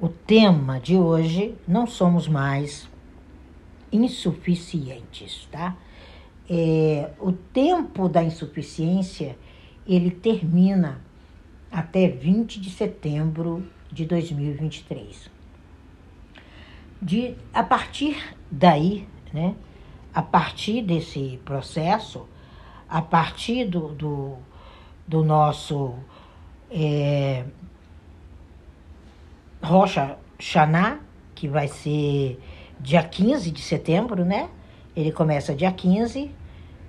o tema de hoje, não somos mais insuficientes, tá? É, o tempo da insuficiência, ele termina até 20 de setembro de 2023. De, a partir daí, né, a partir desse processo, a partir do, do, do nosso é, Rocha Xaná, que vai ser dia 15 de setembro, né? Ele começa dia 15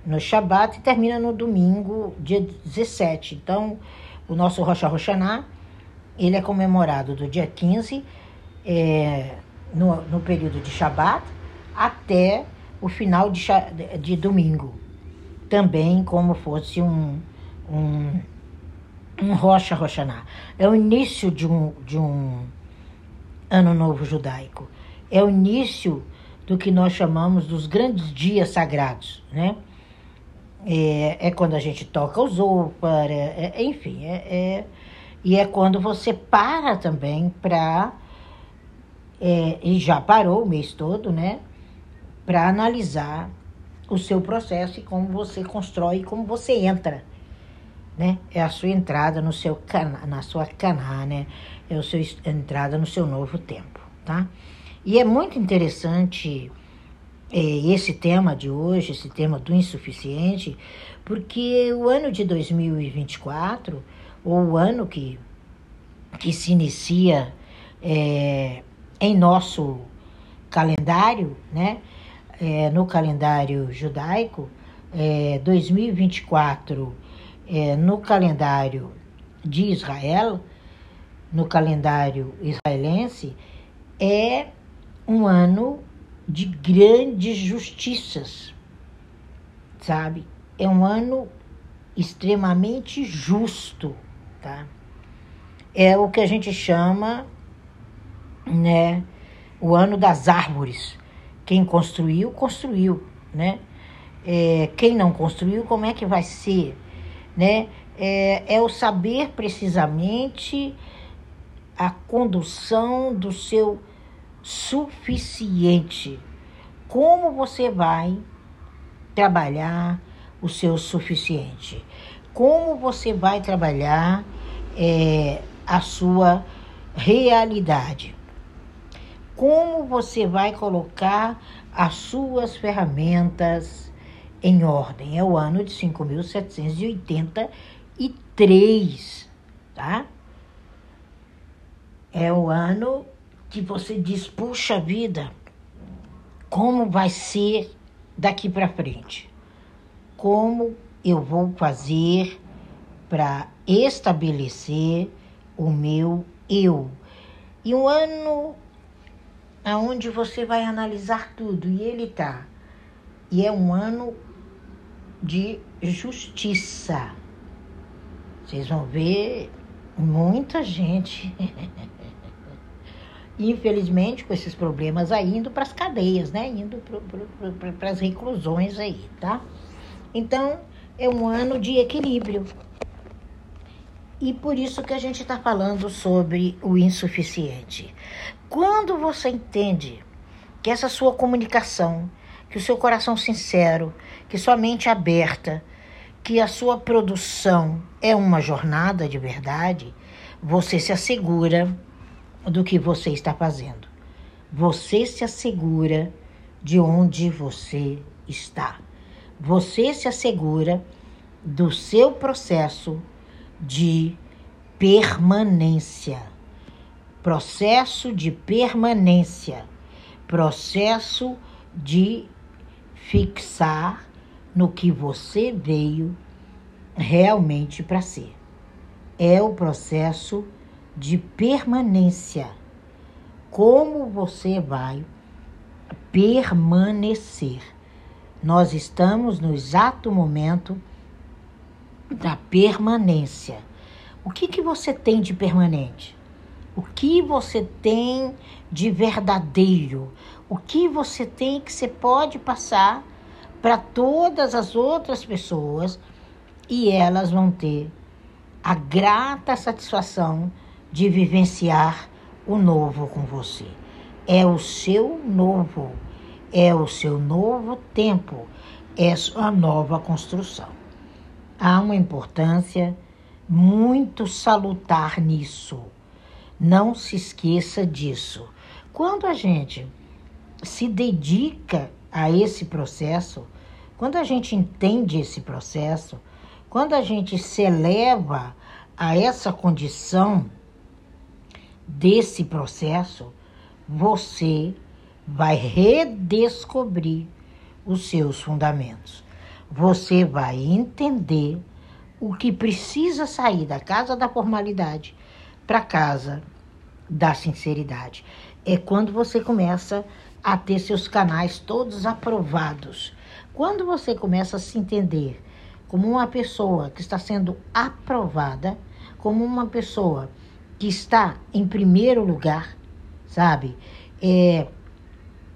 no Shabat e termina no domingo, dia 17. Então, o nosso Rocha Roxaná, ele é comemorado do dia 15, é, no, no período de Shabat, até o final de, de domingo. Também como fosse um, um, um Rocha Roxaná. É o início de um, de um Ano Novo Judaico. É o início do que nós chamamos dos grandes dias sagrados, né? É, é quando a gente toca os zoufar, é, é, enfim, é, é, e é quando você para também para, é, e já parou o mês todo, né? Para analisar o seu processo e como você constrói, como você entra, né? É a sua entrada no seu cana, na sua caná, né? é a sua entrada no seu novo tempo, tá? E é muito interessante é, esse tema de hoje, esse tema do insuficiente, porque o ano de 2024, ou o ano que, que se inicia é, em nosso calendário, né? É, no calendário judaico, é, 2024 é, no calendário de Israel, no calendário israelense, é um ano de grandes justiças, sabe? É um ano extremamente justo, tá? É o que a gente chama, né, o ano das árvores. Quem construiu, construiu, né? É, quem não construiu, como é que vai ser, né? É, é o saber precisamente a condução do seu suficiente. Como você vai trabalhar o seu suficiente? Como você vai trabalhar é, a sua realidade? Como você vai colocar as suas ferramentas em ordem? É o ano de 5.783, tá? É o ano que você diz, puxa vida, como vai ser daqui para frente? Como eu vou fazer para estabelecer o meu eu? E um ano aonde você vai analisar tudo e ele tá. E é um ano de justiça. Vocês vão ver muita gente infelizmente, com esses problemas aí, indo para as cadeias, né? Indo para as reclusões aí, tá? Então, é um ano de equilíbrio. E por isso que a gente está falando sobre o insuficiente. Quando você entende que essa sua comunicação, que o seu coração sincero, que sua mente aberta, que a sua produção é uma jornada de verdade, você se assegura do que você está fazendo. Você se assegura de onde você está. Você se assegura do seu processo de permanência. Processo de permanência. Processo de fixar no que você veio realmente para ser. É o processo de permanência. Como você vai permanecer? Nós estamos no exato momento da permanência. O que, que você tem de permanente? O que você tem de verdadeiro? O que você tem que você pode passar para todas as outras pessoas e elas vão ter a grata satisfação de vivenciar o novo com você. É o seu novo, é o seu novo tempo, é sua nova construção. Há uma importância muito salutar nisso. Não se esqueça disso. Quando a gente se dedica a esse processo, quando a gente entende esse processo, quando a gente se eleva a essa condição desse processo, você vai redescobrir os seus fundamentos. Você vai entender o que precisa sair da casa da formalidade para a casa da sinceridade. É quando você começa a ter seus canais todos aprovados. Quando você começa a se entender como uma pessoa que está sendo aprovada, como uma pessoa que está em primeiro lugar, sabe? É,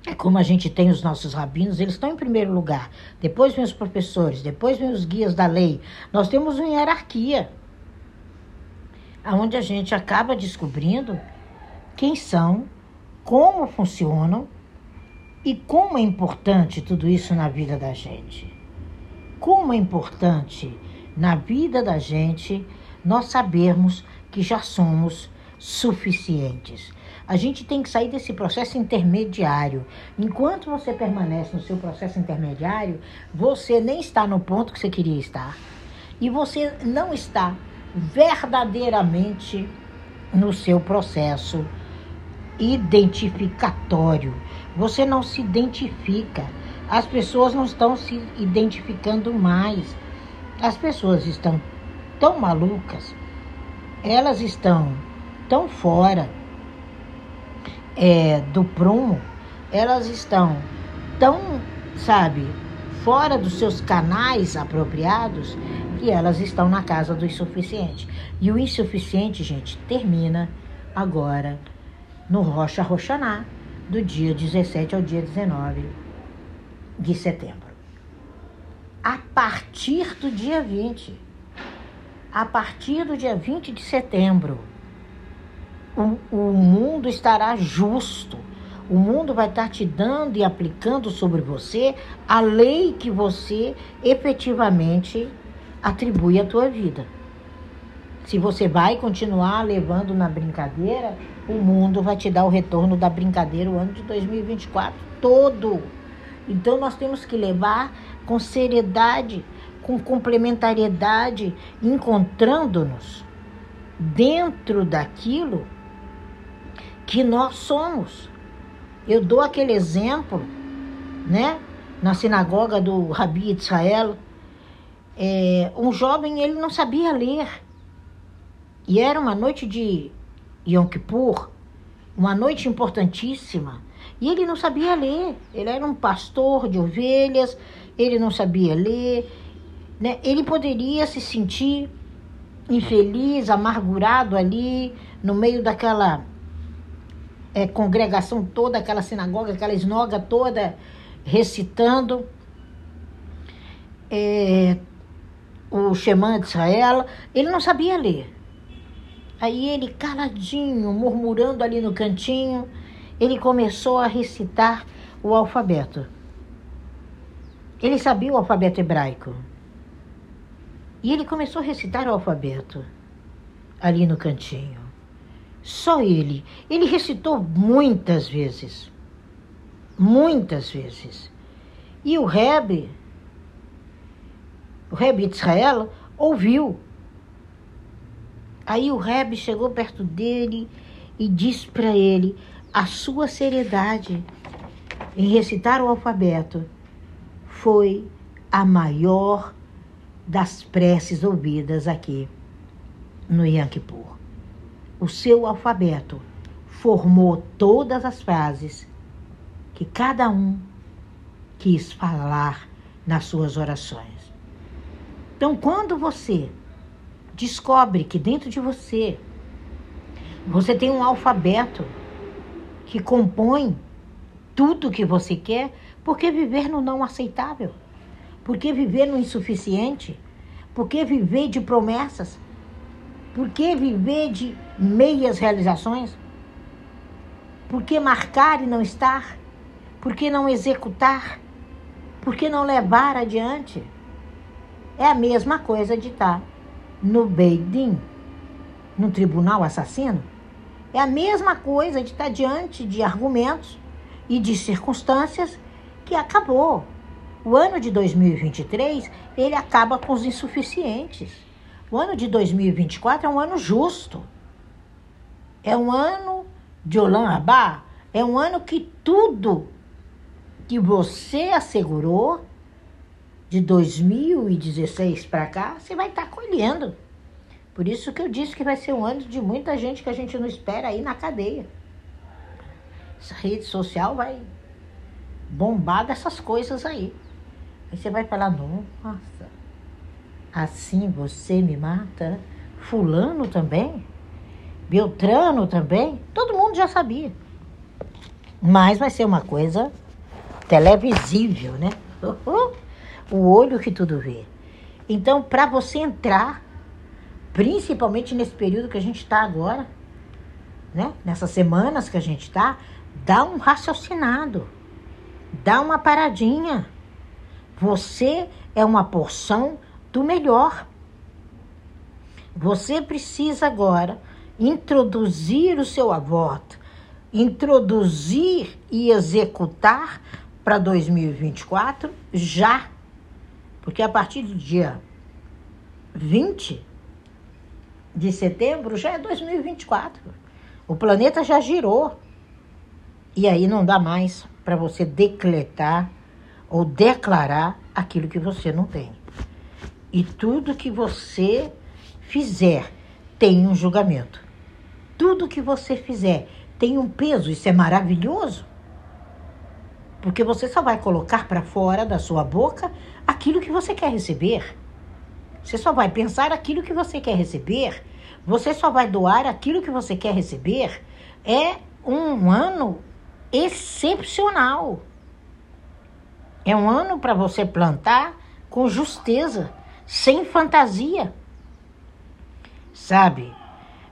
é como a gente tem os nossos rabinos, eles estão em primeiro lugar. Depois vem os professores, depois vem os guias da lei. Nós temos uma hierarquia, onde a gente acaba descobrindo quem são, como funcionam e como é importante tudo isso na vida da gente. Como é importante na vida da gente nós sabermos que já somos suficientes. A gente tem que sair desse processo intermediário. Enquanto você permanece no seu processo intermediário, você nem está no ponto que você queria estar. E você não está verdadeiramente no seu processo identificatório. Você não se identifica. As pessoas não estão se identificando mais. As pessoas estão tão malucas, elas estão tão fora é, do prumo, elas estão tão, sabe, fora dos seus canais apropriados, que elas estão na casa do insuficiente. E o insuficiente, gente, termina agora no Rocha Roxaná, do dia 17 ao dia 19 de setembro. A partir do dia 20, a partir do dia 20 de setembro, o, o mundo estará justo. O mundo vai estar te dando e aplicando sobre você a lei que você efetivamente atribui à tua vida. Se você vai continuar levando na brincadeira, o mundo vai te dar o retorno da brincadeira o ano de 2024 todo. Então nós temos que levar com seriedade com complementariedade, encontrando-nos dentro daquilo que nós somos. Eu dou aquele exemplo, né? Na sinagoga do Rabi Israel, é, um jovem ele não sabia ler. E era uma noite de Yom Kippur, uma noite importantíssima. E ele não sabia ler. Ele era um pastor de ovelhas, ele não sabia ler né? Ele poderia se sentir infeliz, amargurado ali, no meio daquela é, congregação toda, aquela sinagoga, aquela esnoga toda, recitando é, o Shemã de Israel. Ele não sabia ler. Aí ele, caladinho, murmurando ali no cantinho, ele começou a recitar o alfabeto. Ele sabia o alfabeto hebraico. E ele começou a recitar o alfabeto ali no cantinho. Só ele. Ele recitou muitas vezes. Muitas vezes. E o Rebbe, o Rebbe de Israel, ouviu. Aí o Rebbe chegou perto dele e disse para ele a sua seriedade em recitar o alfabeto foi a maior das preces ouvidas aqui no Yankipur. O seu alfabeto formou todas as frases que cada um quis falar nas suas orações. Então, quando você descobre que dentro de você você tem um alfabeto que compõe tudo que você quer, por que viver no não aceitável? Por que viver no insuficiente? Por que viver de promessas? Por que viver de meias realizações? Por que marcar e não estar? Por que não executar? Por que não levar adiante? É a mesma coisa de estar no Beidin, no tribunal assassino. É a mesma coisa de estar diante de argumentos e de circunstâncias que acabou. O ano de 2023, ele acaba com os insuficientes. O ano de 2024 é um ano justo. É um ano de Olan Abá, é um ano que tudo que você assegurou de 2016 para cá, você vai estar tá colhendo. Por isso que eu disse que vai ser um ano de muita gente que a gente não espera aí na cadeia. Essa rede social vai bombar dessas coisas aí. Aí você vai falar, nossa, assim você me mata? Fulano também? Beltrano também? Todo mundo já sabia. Mas vai ser uma coisa televisível, né? O olho que tudo vê. Então, para você entrar, principalmente nesse período que a gente está agora, né? Nessas semanas que a gente está, dá um raciocinado, dá uma paradinha. Você é uma porção do melhor. Você precisa agora introduzir o seu aborto, introduzir e executar para 2024 já. Porque a partir do dia 20 de setembro já é 2024. O planeta já girou. E aí não dá mais para você decretar ou declarar aquilo que você não tem. E tudo que você fizer tem um julgamento. Tudo que você fizer tem um peso, isso é maravilhoso. Porque você só vai colocar para fora da sua boca aquilo que você quer receber. Você só vai pensar aquilo que você quer receber. Você só vai doar aquilo que você quer receber. É um ano excepcional. É um ano para você plantar com justeza, sem fantasia. Sabe?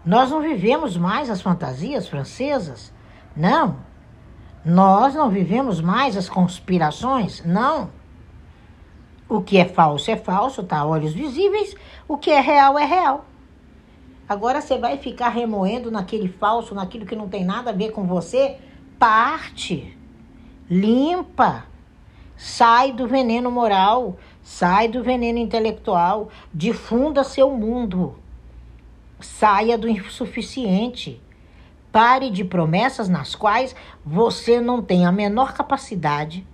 Nós não vivemos mais as fantasias francesas. Não. Nós não vivemos mais as conspirações. Não. O que é falso é falso, tá olhos visíveis. O que é real é real. Agora você vai ficar remoendo naquele falso, naquilo que não tem nada a ver com você? Parte. Limpa. Sai do veneno moral, sai do veneno intelectual, difunda seu mundo. Saia do insuficiente. Pare de promessas nas quais você não tem a menor capacidade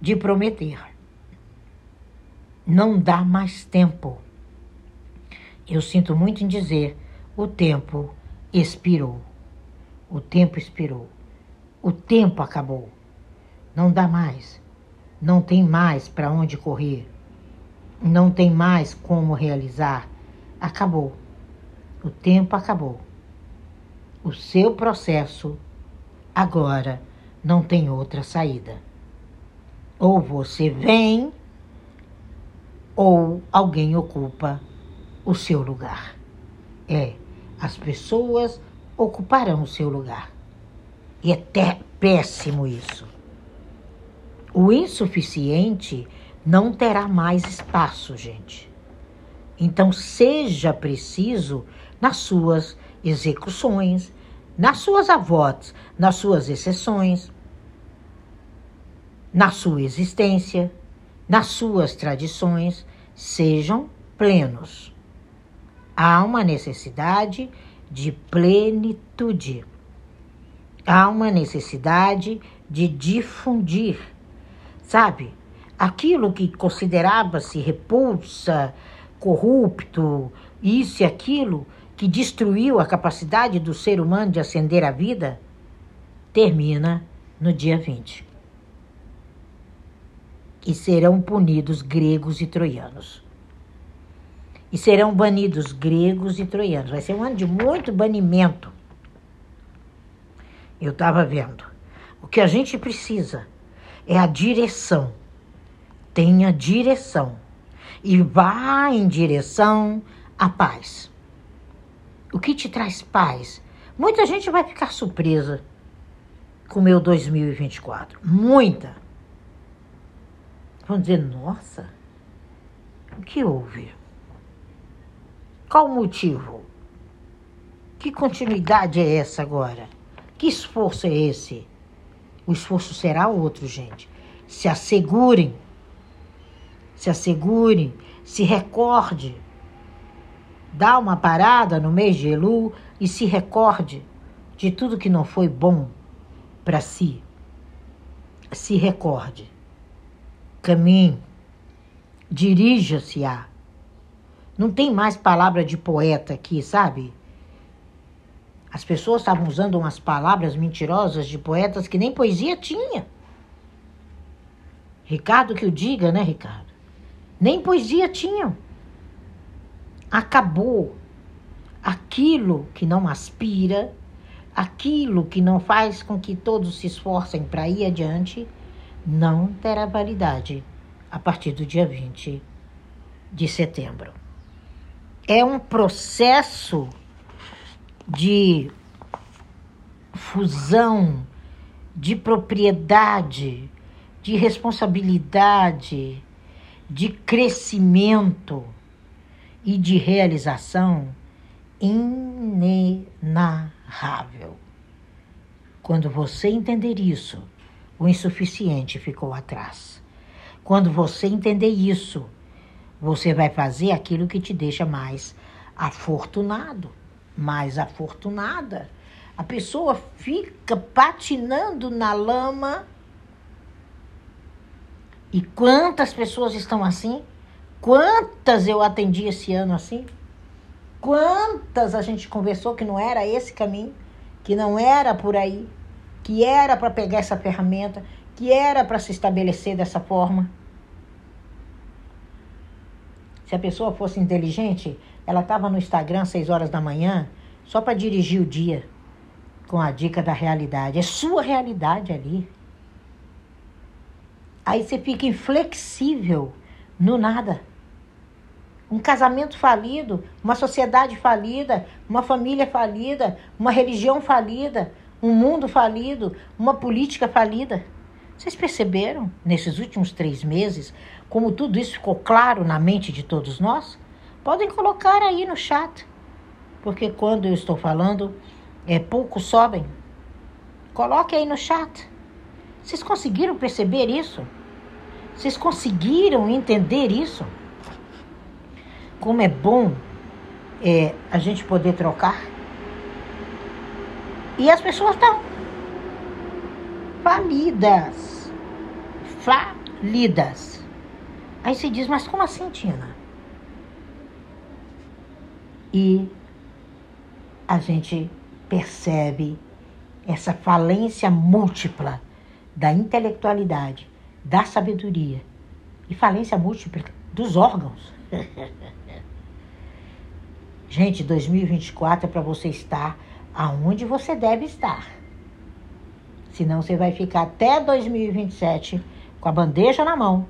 de prometer. Não dá mais tempo. Eu sinto muito em dizer: o tempo expirou. O tempo expirou. O tempo acabou. Não dá mais. Não tem mais para onde correr. Não tem mais como realizar. Acabou. O tempo acabou. O seu processo agora não tem outra saída. Ou você vem, ou alguém ocupa o seu lugar. É, as pessoas ocuparão o seu lugar. E é péssimo isso. O insuficiente não terá mais espaço, gente. Então, seja preciso nas suas execuções, nas suas avós, nas suas exceções, na sua existência, nas suas tradições, sejam plenos. Há uma necessidade de plenitude. Há uma necessidade de difundir, sabe? Aquilo que considerava-se repulsa, corrupto, isso e aquilo, que destruiu a capacidade do ser humano de ascender à vida, termina no dia 20. E serão punidos gregos e troianos. E serão banidos gregos e troianos. Vai ser um ano de muito banimento. Eu estava vendo. O que a gente precisa é a direção. Tenha direção. E vá em direção à paz. O que te traz paz? Muita gente vai ficar surpresa com o meu 2024. Muita. Vão dizer, nossa, o que houve? Qual o motivo? Que continuidade é essa agora? Que esforço é esse? O esforço será outro, gente. Se assegurem. Se assegurem. Se recorde. Dá uma parada no mês de Elu e se recorde de tudo que não foi bom para si. Se recorde. Caminhe. Dirija-se a. Não tem mais palavra de poeta aqui, sabe? As pessoas estavam usando umas palavras mentirosas de poetas que nem poesia tinha. Ricardo que o diga, né, Ricardo? Nem poesia tinham. Acabou aquilo que não aspira, aquilo que não faz com que todos se esforcem para ir adiante, não terá validade a partir do dia 20 de setembro. É um processo de fusão, de propriedade, de responsabilidade, de crescimento e de realização inenarrável. Quando você entender isso, o insuficiente ficou atrás. Quando você entender isso, você vai fazer aquilo que te deixa mais afortunado mais afortunada. A pessoa fica patinando na lama. E quantas pessoas estão assim? Quantas eu atendi esse ano assim? Quantas a gente conversou que não era esse caminho, que não era por aí, que era para pegar essa ferramenta, que era para se estabelecer dessa forma? Se a pessoa fosse inteligente, ela estava no Instagram às 6 horas da manhã, só para dirigir o dia com a dica da realidade. É sua realidade ali. Aí você fica inflexível no nada. Um casamento falido, uma sociedade falida, uma família falida, uma religião falida, um mundo falido, uma política falida. Vocês perceberam nesses últimos três meses como tudo isso ficou claro na mente de todos nós? Podem colocar aí no chat. Porque quando eu estou falando, é, poucos sobem. Coloque aí no chat. Vocês conseguiram perceber isso? Vocês conseguiram entender isso? Como é bom é, a gente poder trocar. E as pessoas estão falidas. Falidas. Aí se diz, mas como assim, Tina? e a gente percebe essa falência múltipla da intelectualidade, da sabedoria e falência múltipla dos órgãos. gente, 2024 é para você estar aonde você deve estar. Senão você vai ficar até 2027 com a bandeja na mão,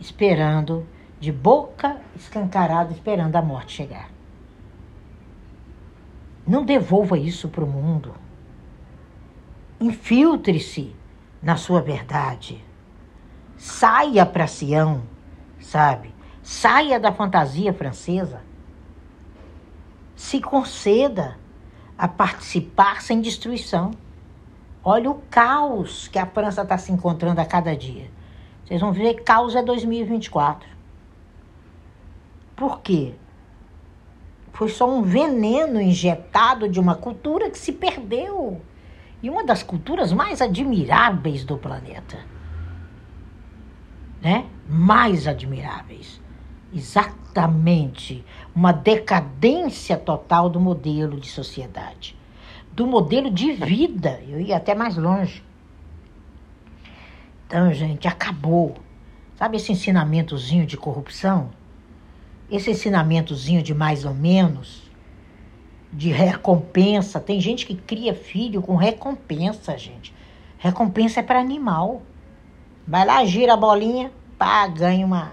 esperando, de boca escancarada, esperando a morte chegar. Não devolva isso para o mundo. Infiltre-se na sua verdade. Saia para Sião, sabe? Saia da fantasia francesa. Se conceda a participar sem destruição. Olha o caos que a França está se encontrando a cada dia. Vocês vão ver, caos é 2024. Por quê? Foi só um veneno injetado de uma cultura que se perdeu. E uma das culturas mais admiráveis do planeta. Né? Mais admiráveis. Exatamente. Uma decadência total do modelo de sociedade. Do modelo de vida. Eu ia até mais longe. Então, gente, acabou. Sabe esse ensinamentozinho de corrupção? esse ensinamentozinho de mais ou menos, de recompensa. Tem gente que cria filho com recompensa, gente. Recompensa é para animal. Vai lá, gira a bolinha, pá, ganha uma,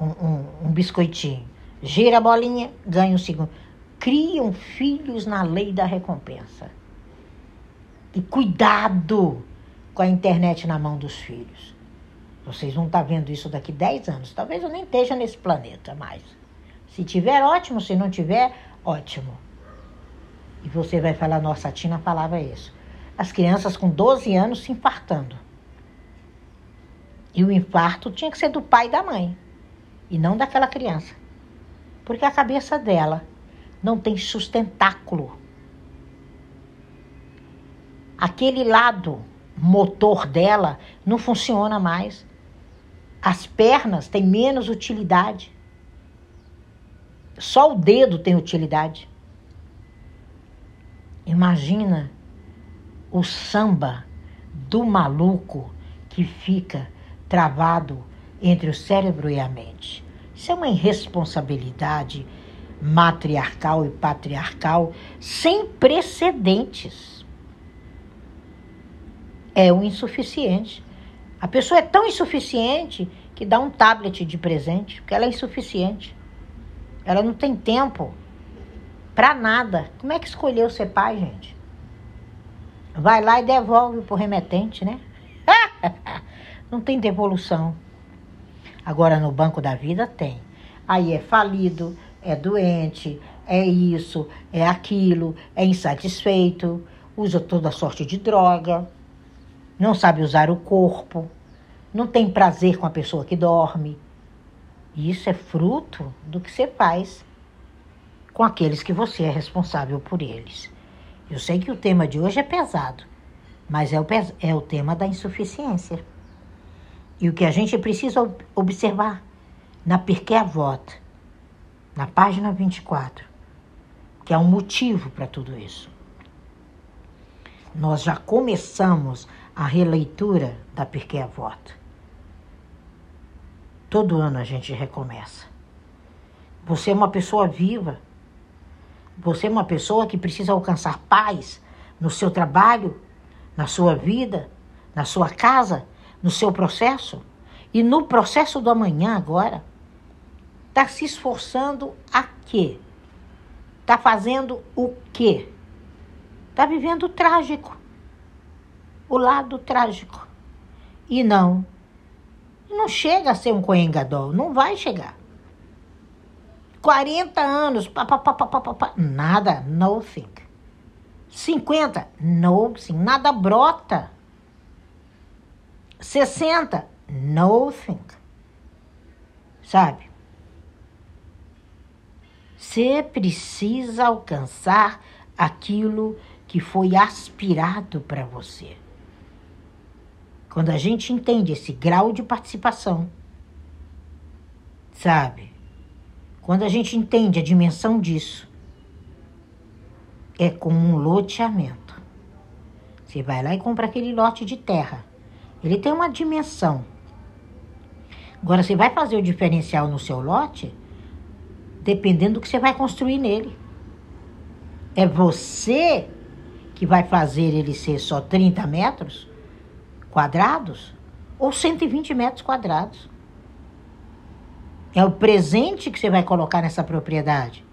um, um, um biscoitinho. Gira a bolinha, ganha um segundo. criam filhos na lei da recompensa. E cuidado com a internet na mão dos filhos. Vocês vão estar vendo isso daqui 10 anos. Talvez eu nem esteja nesse planeta mais. Se tiver, ótimo. Se não tiver, ótimo. E você vai falar, nossa, a Tina falava isso. As crianças com 12 anos se infartando. E o infarto tinha que ser do pai e da mãe. E não daquela criança. Porque a cabeça dela não tem sustentáculo. Aquele lado motor dela não funciona mais. As pernas têm menos utilidade. Só o dedo tem utilidade. Imagina o samba do maluco que fica travado entre o cérebro e a mente. Isso é uma irresponsabilidade matriarcal e patriarcal sem precedentes. É o insuficiente. A pessoa é tão insuficiente que dá um tablet de presente, porque ela é insuficiente. Ela não tem tempo para nada. Como é que escolheu ser pai, gente? Vai lá e devolve pro remetente, né? não tem devolução. Agora no Banco da Vida tem. Aí é falido, é doente, é isso, é aquilo, é insatisfeito, usa toda sorte de droga, não sabe usar o corpo, não tem prazer com a pessoa que dorme. E isso é fruto do que você faz com aqueles que você é responsável por eles. Eu sei que o tema de hoje é pesado, mas é o, é o tema da insuficiência. E o que a gente precisa observar na Pirkei Avot, na página 24, que é um motivo para tudo isso. Nós já começamos a releitura da Pirkei Avot. Todo ano a gente recomeça. Você é uma pessoa viva. Você é uma pessoa que precisa alcançar paz no seu trabalho, na sua vida, na sua casa, no seu processo. E no processo do amanhã agora, Está se esforçando a quê? Está fazendo o quê? Está vivendo o trágico. O lado trágico. E não. Não chega a ser um coengador. Não vai chegar. 40 anos. Pá, pá, pá, pá, pá, pá, nada. Nothing. 50. Nothing. Nada brota. 60. Nothing. Sabe? Você precisa alcançar aquilo que foi aspirado para você. Quando a gente entende esse grau de participação, sabe? Quando a gente entende a dimensão disso, é como um loteamento. Você vai lá e compra aquele lote de terra. Ele tem uma dimensão. Agora, você vai fazer o diferencial no seu lote, dependendo do que você vai construir nele. É você que vai fazer ele ser só 30 metros quadrados ou 120 metros quadrados. É o presente que você vai colocar nessa propriedade.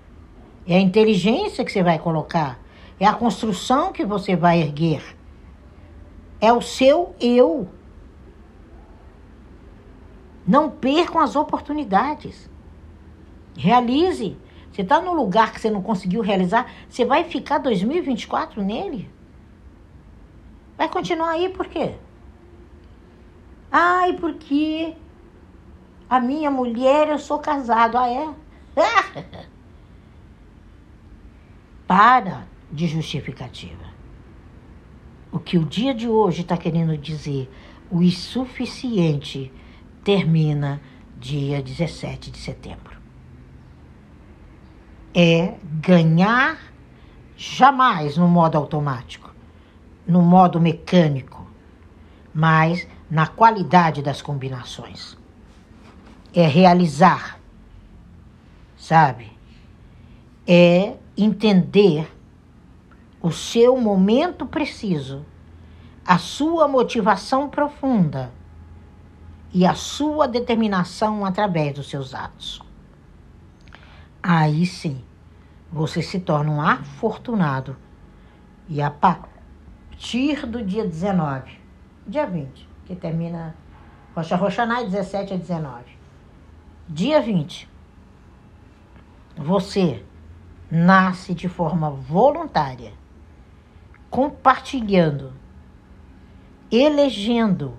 É a inteligência que você vai colocar. É a construção que você vai erguer. É o seu eu. Não percam as oportunidades. Realize. Você está no lugar que você não conseguiu realizar, você vai ficar 2024 nele? Vai continuar aí por quê? Ai, porque a minha mulher, eu sou casado. Ah, é? Para de justificativa. O que o dia de hoje está querendo dizer, o insuficiente termina dia 17 de setembro é ganhar jamais no modo automático, no modo mecânico, mas na qualidade das combinações. É realizar, sabe? É entender o seu momento preciso, a sua motivação profunda e a sua determinação através dos seus atos aí sim você se torna um afortunado. E a partir do dia 19, dia 20, que termina Rocha Roxaná, 17 a 19. Dia 20, você nasce de forma voluntária, compartilhando, elegendo,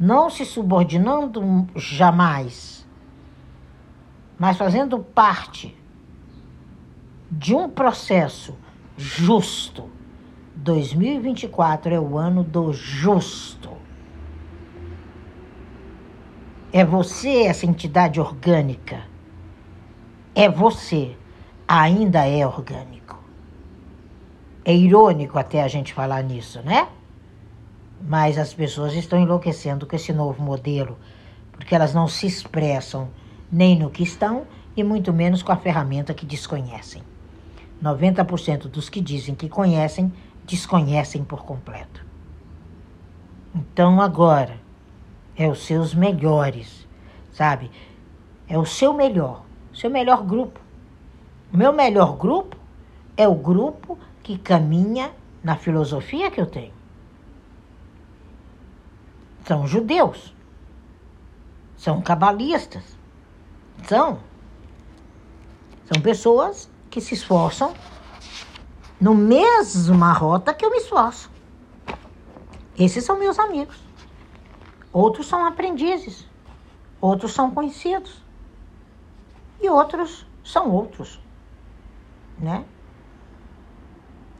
não se subordinando jamais, mas fazendo parte de um processo justo. 2024 é o ano do justo. É você essa entidade orgânica. É você. Ainda é orgânico. É irônico até a gente falar nisso, né? Mas as pessoas estão enlouquecendo com esse novo modelo, porque elas não se expressam nem no que estão e muito menos com a ferramenta que desconhecem. 90% dos que dizem que conhecem, desconhecem por completo. Então agora é os seus melhores, sabe? É o seu melhor, seu melhor grupo. O meu melhor grupo é o grupo que caminha na filosofia que eu tenho. São judeus, são cabalistas, são. São pessoas que se esforçam no mesma rota que eu me esforço. Esses são meus amigos. Outros são aprendizes, outros são conhecidos e outros são outros, né?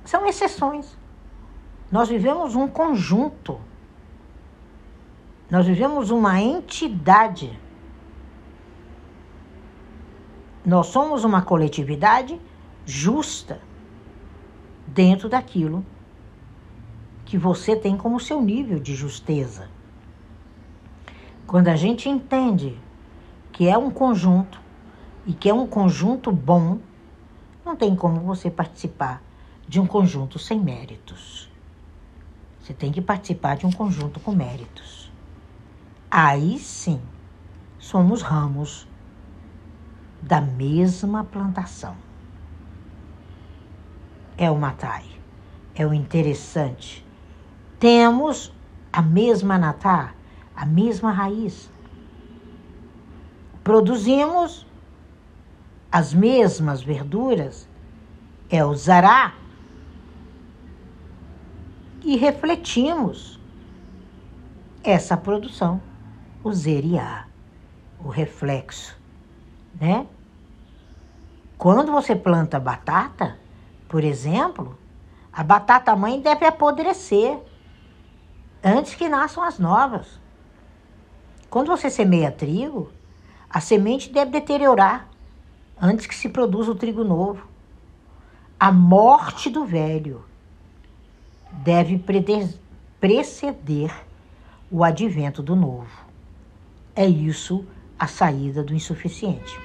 São exceções. Nós vivemos um conjunto. Nós vivemos uma entidade. Nós somos uma coletividade justa dentro daquilo que você tem como seu nível de justeza. Quando a gente entende que é um conjunto e que é um conjunto bom, não tem como você participar de um conjunto sem méritos. Você tem que participar de um conjunto com méritos. Aí sim, somos ramos da mesma plantação. É o matai, é o interessante. Temos a mesma natar a mesma raiz. Produzimos as mesmas verduras, é o zará, e refletimos essa produção, o zeriá, o reflexo, né? Quando você planta batata, por exemplo, a batata mãe deve apodrecer antes que nasçam as novas. Quando você semeia trigo, a semente deve deteriorar antes que se produza o trigo novo. A morte do velho deve preceder o advento do novo. É isso a saída do insuficiente.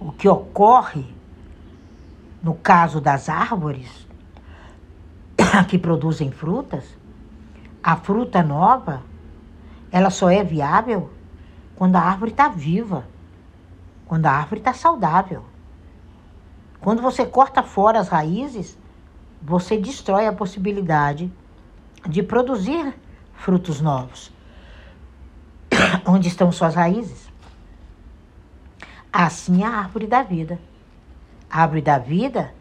O que ocorre no caso das árvores que produzem frutas, a fruta nova ela só é viável quando a árvore está viva, quando a árvore está saudável. Quando você corta fora as raízes, você destrói a possibilidade de produzir frutos novos. Onde estão suas raízes? Assim é a árvore da vida. A árvore da vida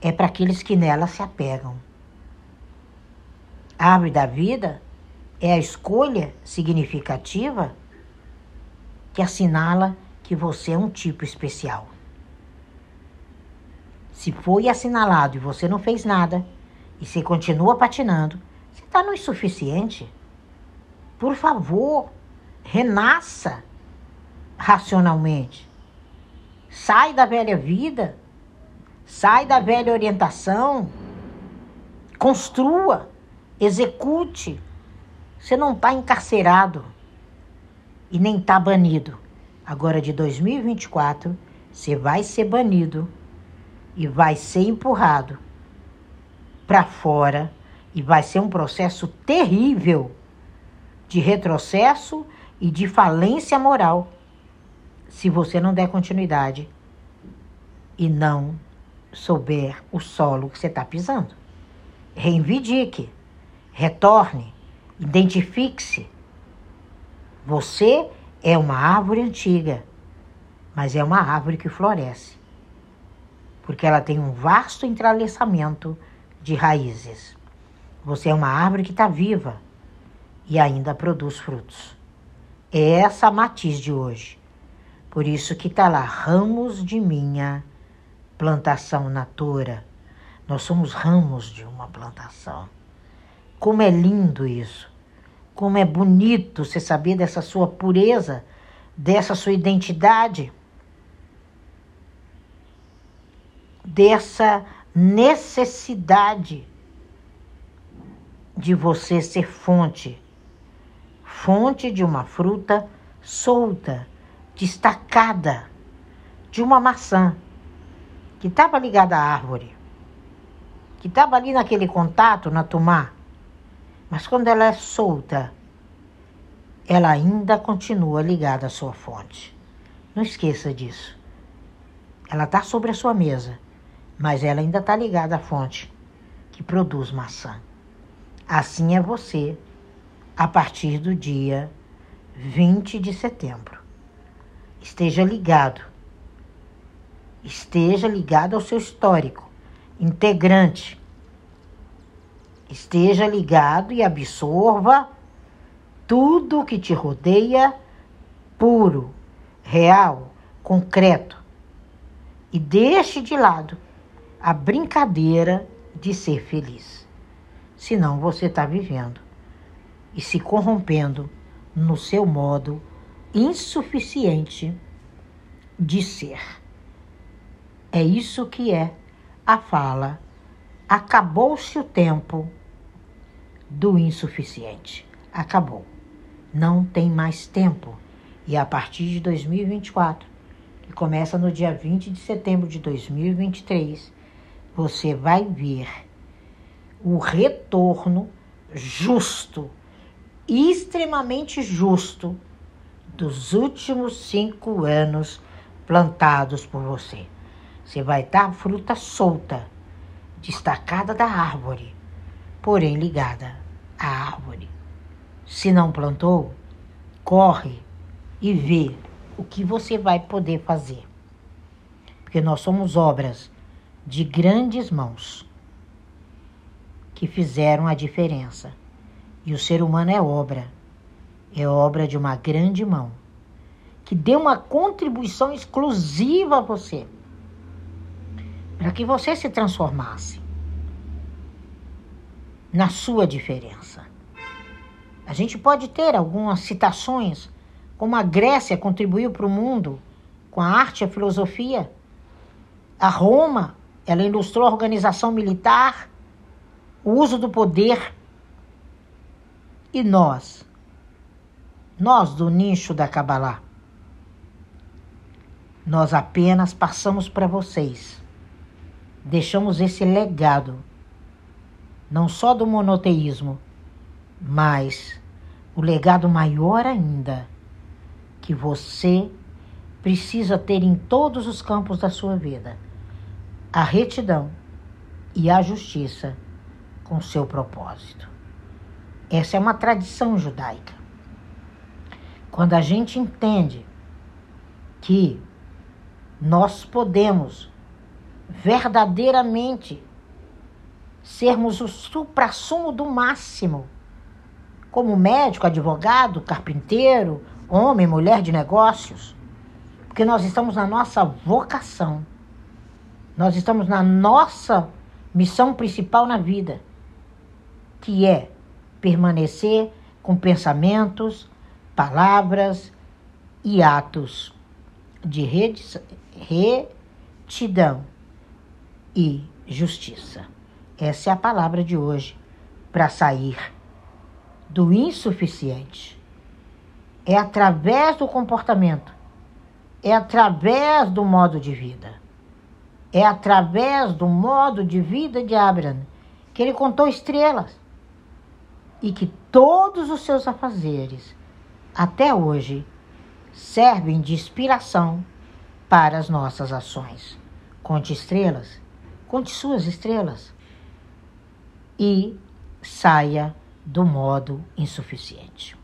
é para aqueles que nela se apegam. A árvore da vida é a escolha significativa que assinala que você é um tipo especial. Se foi assinalado e você não fez nada, e você continua patinando, você está no insuficiente. Por favor, renasça racionalmente. Sai da velha vida, sai da velha orientação, construa, execute, você não está encarcerado e nem está banido. Agora, de 2024, você vai ser banido e vai ser empurrado para fora e vai ser um processo terrível de retrocesso e de falência moral se você não der continuidade e não souber o solo que você está pisando. Reivindique, retorne, identifique-se. Você é uma árvore antiga, mas é uma árvore que floresce, porque ela tem um vasto entrelaçamento de raízes. Você é uma árvore que está viva e ainda produz frutos. É essa a matiz de hoje. Por isso que está lá, ramos de minha plantação natura. Nós somos ramos de uma plantação. Como é lindo isso. Como é bonito você saber dessa sua pureza, dessa sua identidade, dessa necessidade de você ser fonte fonte de uma fruta solta, destacada, de uma maçã que estava ligada à árvore, que estava ali naquele contato, na tumá. Mas quando ela é solta, ela ainda continua ligada à sua fonte. Não esqueça disso. Ela está sobre a sua mesa, mas ela ainda está ligada à fonte que produz maçã. Assim é você a partir do dia 20 de setembro. Esteja ligado esteja ligado ao seu histórico, integrante. Esteja ligado e absorva tudo que te rodeia puro, real, concreto. E deixe de lado a brincadeira de ser feliz. Senão você está vivendo e se corrompendo no seu modo insuficiente de ser. É isso que é a fala. Acabou-se o tempo do insuficiente. Acabou. Não tem mais tempo. E a partir de 2024, que começa no dia 20 de setembro de 2023, você vai ver o retorno justo, extremamente justo, dos últimos cinco anos plantados por você. Você vai dar fruta solta, destacada da árvore, porém ligada à árvore. Se não plantou, corre e vê o que você vai poder fazer. Porque nós somos obras de grandes mãos que fizeram a diferença. E o ser humano é obra, é obra de uma grande mão que deu uma contribuição exclusiva a você para que você se transformasse na sua diferença. A gente pode ter algumas citações, como a Grécia contribuiu para o mundo com a arte e a filosofia. A Roma, ela ilustrou a organização militar, o uso do poder. E nós, nós do nicho da Kabbalah, nós apenas passamos para vocês. Deixamos esse legado, não só do monoteísmo, mas o legado maior ainda, que você precisa ter em todos os campos da sua vida: a retidão e a justiça com seu propósito. Essa é uma tradição judaica. Quando a gente entende que nós podemos verdadeiramente sermos o suprassumo do máximo, como médico, advogado, carpinteiro, homem, mulher de negócios, porque nós estamos na nossa vocação, nós estamos na nossa missão principal na vida, que é permanecer com pensamentos, palavras e atos de retidão e justiça. Essa é a palavra de hoje para sair do insuficiente. É através do comportamento, é através do modo de vida, é através do modo de vida de Abraham que ele contou estrelas e que todos os seus afazeres, até hoje, servem de inspiração para as nossas ações conte estrelas, conte suas estrelas e saia do modo insuficiente.